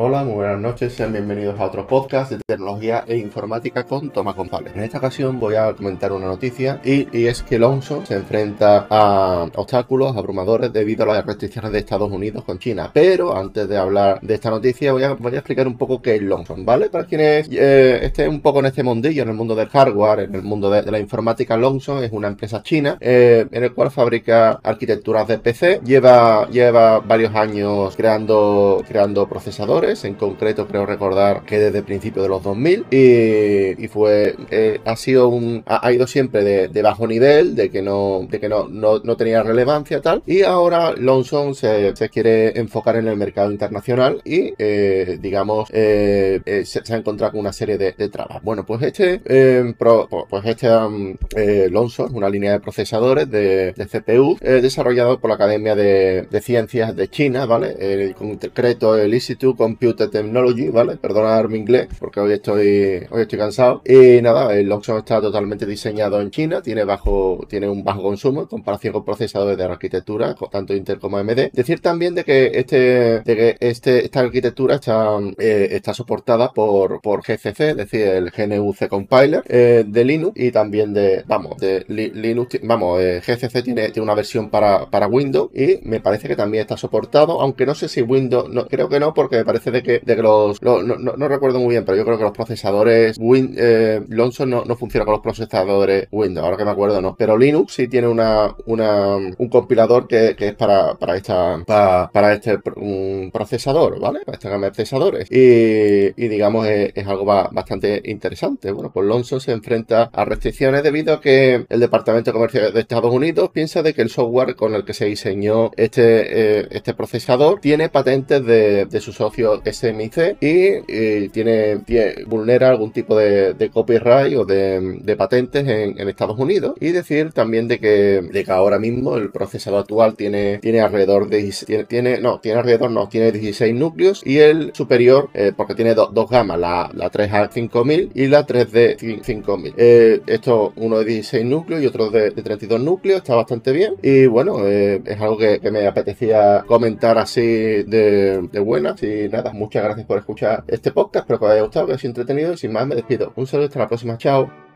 Hola, muy buenas noches, sean bienvenidos a otro podcast de tecnología e informática con Tomás González. En esta ocasión voy a comentar una noticia y, es que Lonson se enfrenta a obstáculos abrumadores debido a las restricciones de Estados Unidos con China. Pero antes de hablar de esta noticia voy a, voy a explicar un poco qué es Lonson, ¿vale? Para quienes eh, estén un poco en este mundillo, en el mundo del hardware, en el mundo de, la informática, Lonson es una empresa china eh, en el cual fabrica arquitecturas de PC, lleva, lleva varios años creando, creando procesadores en concreto creo recordar que desde principios de los 2000 y, fue eh, ha sido un ha, ido siempre de, bajo nivel de que no de que no, no, tenía relevancia tal. Y ahora Lonson se, quiere enfocar en el mercado internacional y eh, digamos eh, se, ha encontrado con una serie de, trabas. Bueno pues este pues este um, Lonson una línea de procesadores de, CPU desarrollado por la Academia de, Ciencias de China vale en concreto el Institute Computer Technology, ¿vale? Perdonad mi inglés porque hoy estoy, hoy estoy cansado. Y nada, el Loxon está totalmente diseñado en China, tiene bajo, tiene un bajo consumo en comparación con procesadores de arquitectura, tanto Intel como AMD. Decir también de que este, de que este, esta arquitectura está, eh, está soportada por, por GCC, es decir, el GNU-C compiler eh, de Linux y también de, vamos, de Linux, vamos, eh, GCC tiene, tiene una versión para, para Windows y me parece que también está soportado, aunque no sé si Windows, no, creo que no, porque me parece de que, de que los, no, recuerdo muy bien, pero yo creo que los procesadores Win, eh, Lonson no, no funciona con los procesadores Windows, ahora que me acuerdo no, pero Linux sí tiene una, una un compilador que, es para, para esta, para, este un procesador, ¿vale? Para esta gama de procesadores y, digamos es, algo bastante interesante. Bueno, pues Lonson se enfrenta a restricciones debido a que el Departamento de Comercio de Estados Unidos piensa de que el software con el que se diseñó este, eh, este procesador tiene patentes de, de su socio SMIC y tiene, vulnera algún tipo de, copyright o de, patentes en, Estados Unidos. Y decir también de que, de que ahora mismo el procesador actual tiene, tiene alrededor de tiene, no, tiene alrededor, no, tiene 16 núcleos y el superior, eh, porque tiene dos gamas, la, la 3A 5000 y la 3D 5000. Eh, esto, uno de 16 núcleos y otro de, 32 núcleos, está bastante bien. Y bueno, eh, es algo que, me apetecía comentar así de, de buenas. Y muchas gracias por escuchar este podcast. Espero que os haya gustado, que os haya entretenido. Y sin más, me despido. Un saludo hasta la próxima. Chao.